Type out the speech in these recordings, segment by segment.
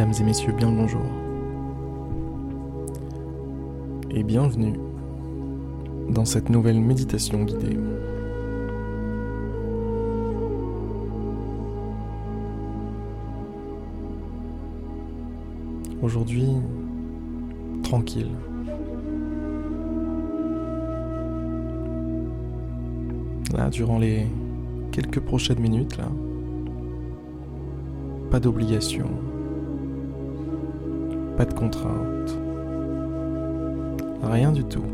Mesdames et messieurs, bien le bonjour. Et bienvenue dans cette nouvelle méditation guidée. Aujourd'hui, tranquille. Là, durant les quelques prochaines minutes, là, pas d'obligation, pas de contrainte, rien du tout.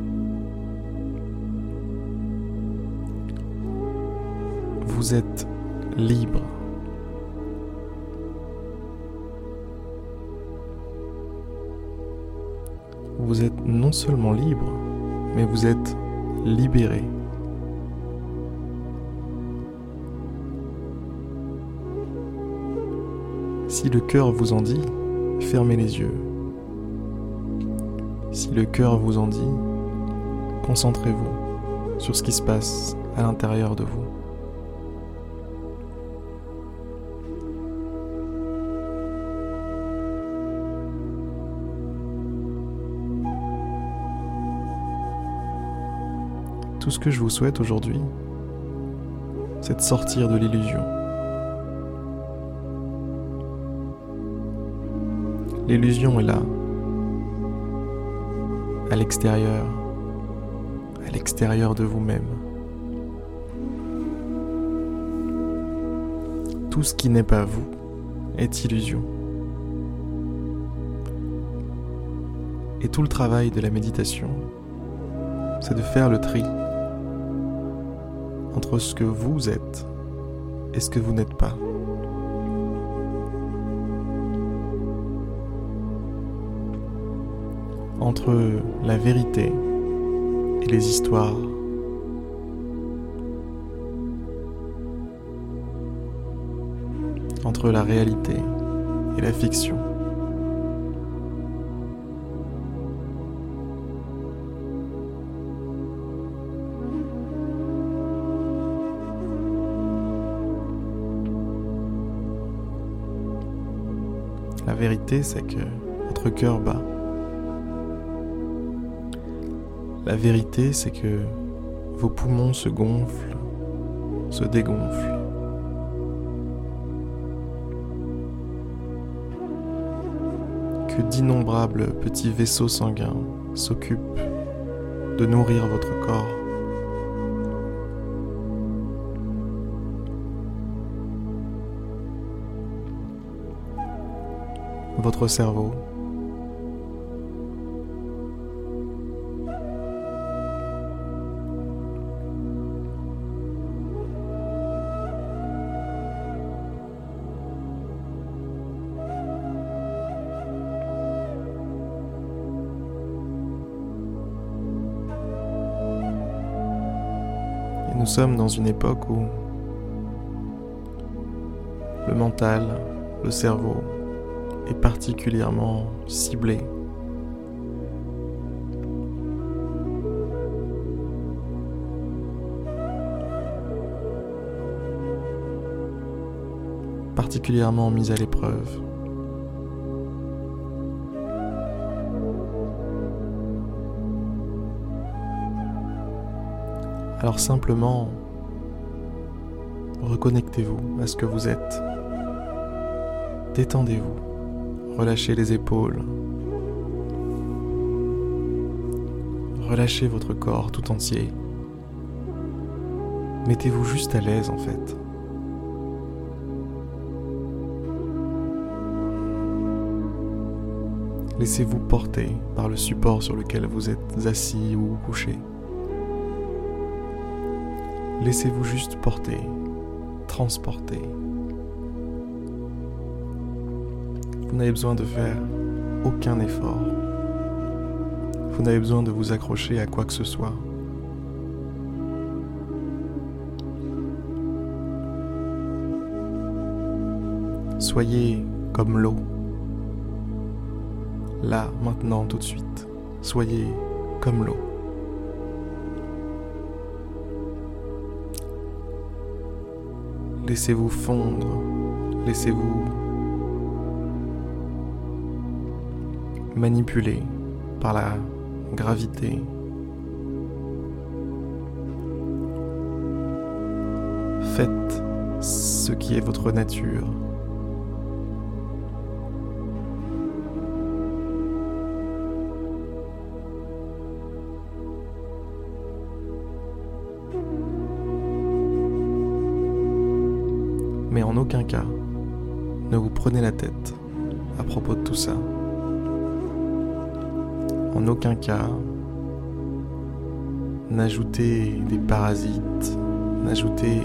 Vous êtes libre. Vous êtes non seulement libre, mais vous êtes libéré. Si le cœur vous en dit, fermez les yeux. Si le cœur vous en dit, concentrez-vous sur ce qui se passe à l'intérieur de vous. Tout ce que je vous souhaite aujourd'hui, c'est de sortir de l'illusion. L'illusion est là, à l'extérieur, à l'extérieur de vous-même. Tout ce qui n'est pas vous est illusion. Et tout le travail de la méditation, c'est de faire le tri entre ce que vous êtes et ce que vous n'êtes pas. Entre la vérité et les histoires. Entre la réalité et la fiction. La vérité, c'est que votre cœur bat. La vérité, c'est que vos poumons se gonflent, se dégonflent. Que d'innombrables petits vaisseaux sanguins s'occupent de nourrir votre corps. Votre cerveau nous sommes dans une époque où le mental, le cerveau est particulièrement ciblé. particulièrement mis à l'épreuve. Alors simplement, reconnectez-vous à ce que vous êtes. Détendez-vous. Relâchez les épaules. Relâchez votre corps tout entier. Mettez-vous juste à l'aise en fait. Laissez-vous porter par le support sur lequel vous êtes assis ou couché. Laissez-vous juste porter, transporter. Vous n'avez besoin de faire aucun effort. Vous n'avez besoin de vous accrocher à quoi que ce soit. Soyez comme l'eau. Là, maintenant, tout de suite. Soyez comme l'eau. Laissez-vous fondre, laissez-vous manipulé par la gravité. Faites ce qui est votre nature. En aucun cas, n'ajoutez des parasites, n'ajoutez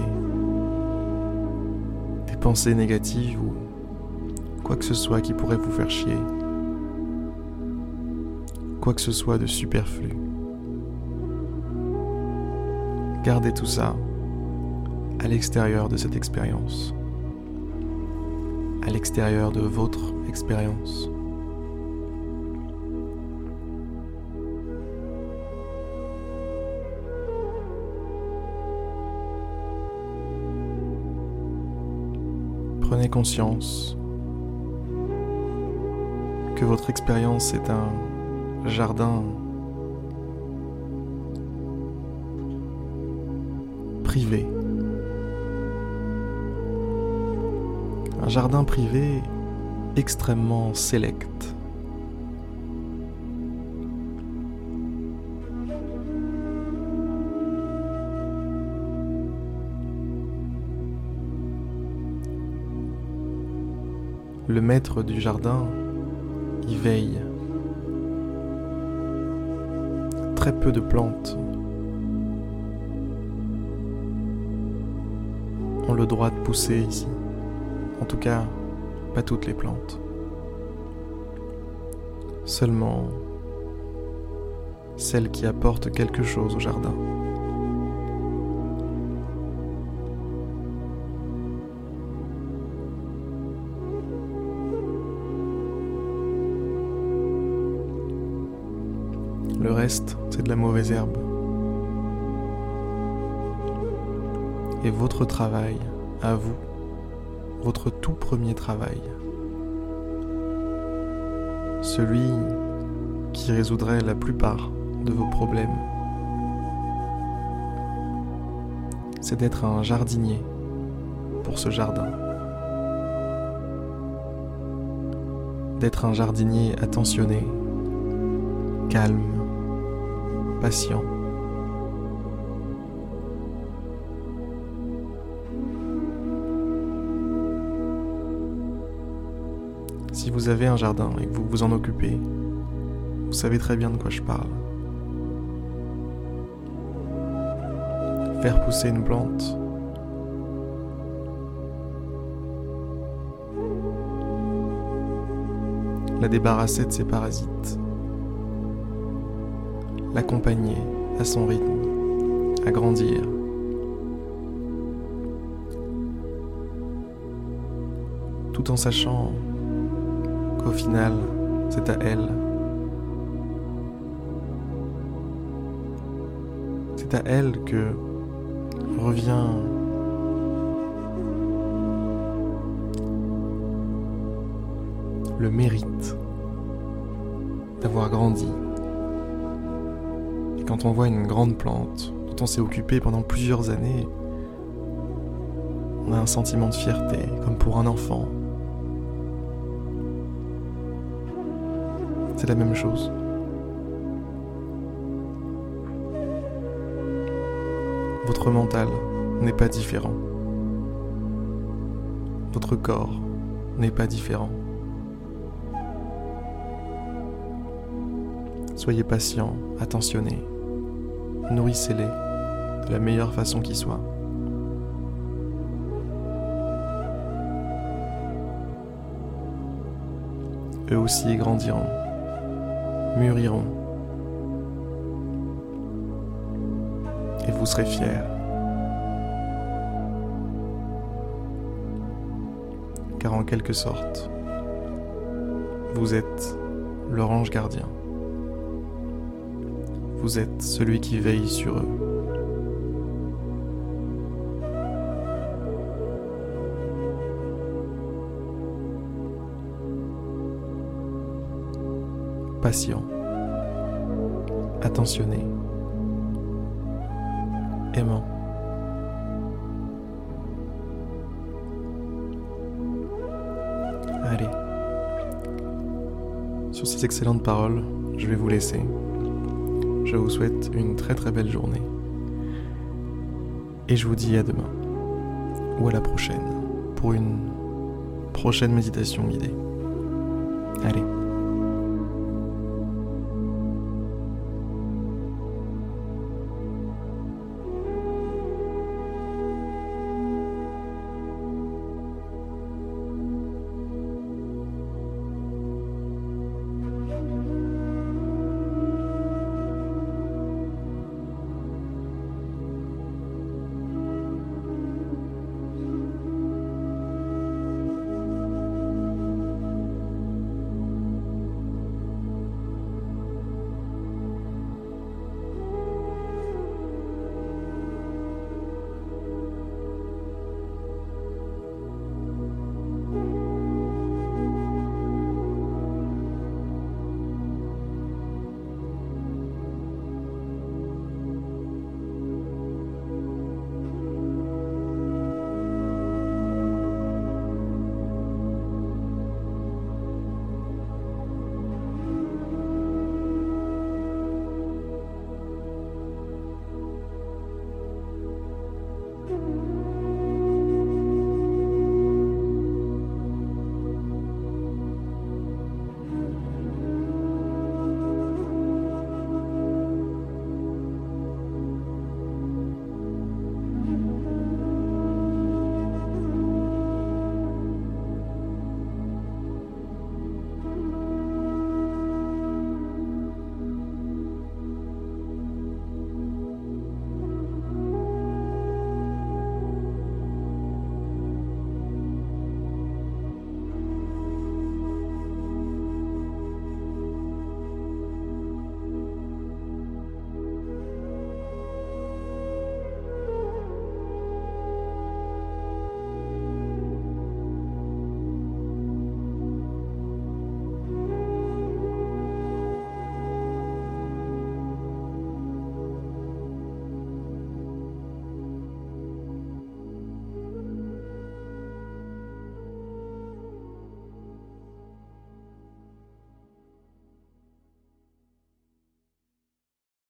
des pensées négatives ou quoi que ce soit qui pourrait vous faire chier. Quoi que ce soit de superflu. Gardez tout ça à l'extérieur de cette expérience à l'extérieur de votre expérience. Prenez conscience que votre expérience est un jardin privé un jardin privé extrêmement sélect. Le maître du jardin y veille. Très peu de plantes ont le droit de pousser ici. En tout cas, pas toutes les plantes. Seulement celles qui apportent quelque chose au jardin. Reste, c'est de la mauvaise herbe. Et votre travail, à vous, votre tout premier travail. Celui qui résoudrait la plupart de vos problèmes. C'est d'être un jardinier pour ce jardin. D'être un jardinier attentionné, calme, Si vous avez un jardin et que vous vous en occupez, vous savez très bien de quoi je parle. Faire pousser une plante. La débarrasser de ses parasites. L'accompagner à son rythme, à grandir. Tout en sachant au final, c'est à elle. C'est à elle que revient le mérite d'avoir grandi. Quand on voit une grande plante dont on s'est occupé pendant plusieurs années, on a un sentiment de fierté, comme pour un enfant. c'est la même chose. Votre mental n'est pas différent. Votre corps n'est pas différent. Soyez patient, attentionné. Nourrissez-les de la meilleure façon qui soit. Eux aussi grandiront mûriront. Et vous serez fiers. Car en quelque sorte, vous êtes l'orange gardien. Vous êtes celui qui veille sur eux. patient, attentionné, aimant. Allez. Sur ces excellentes paroles, je vais vous laisser. Je vous souhaite une très très belle journée. Et je vous dis à demain. Ou à la prochaine. Pour une prochaine méditation guidée. Allez.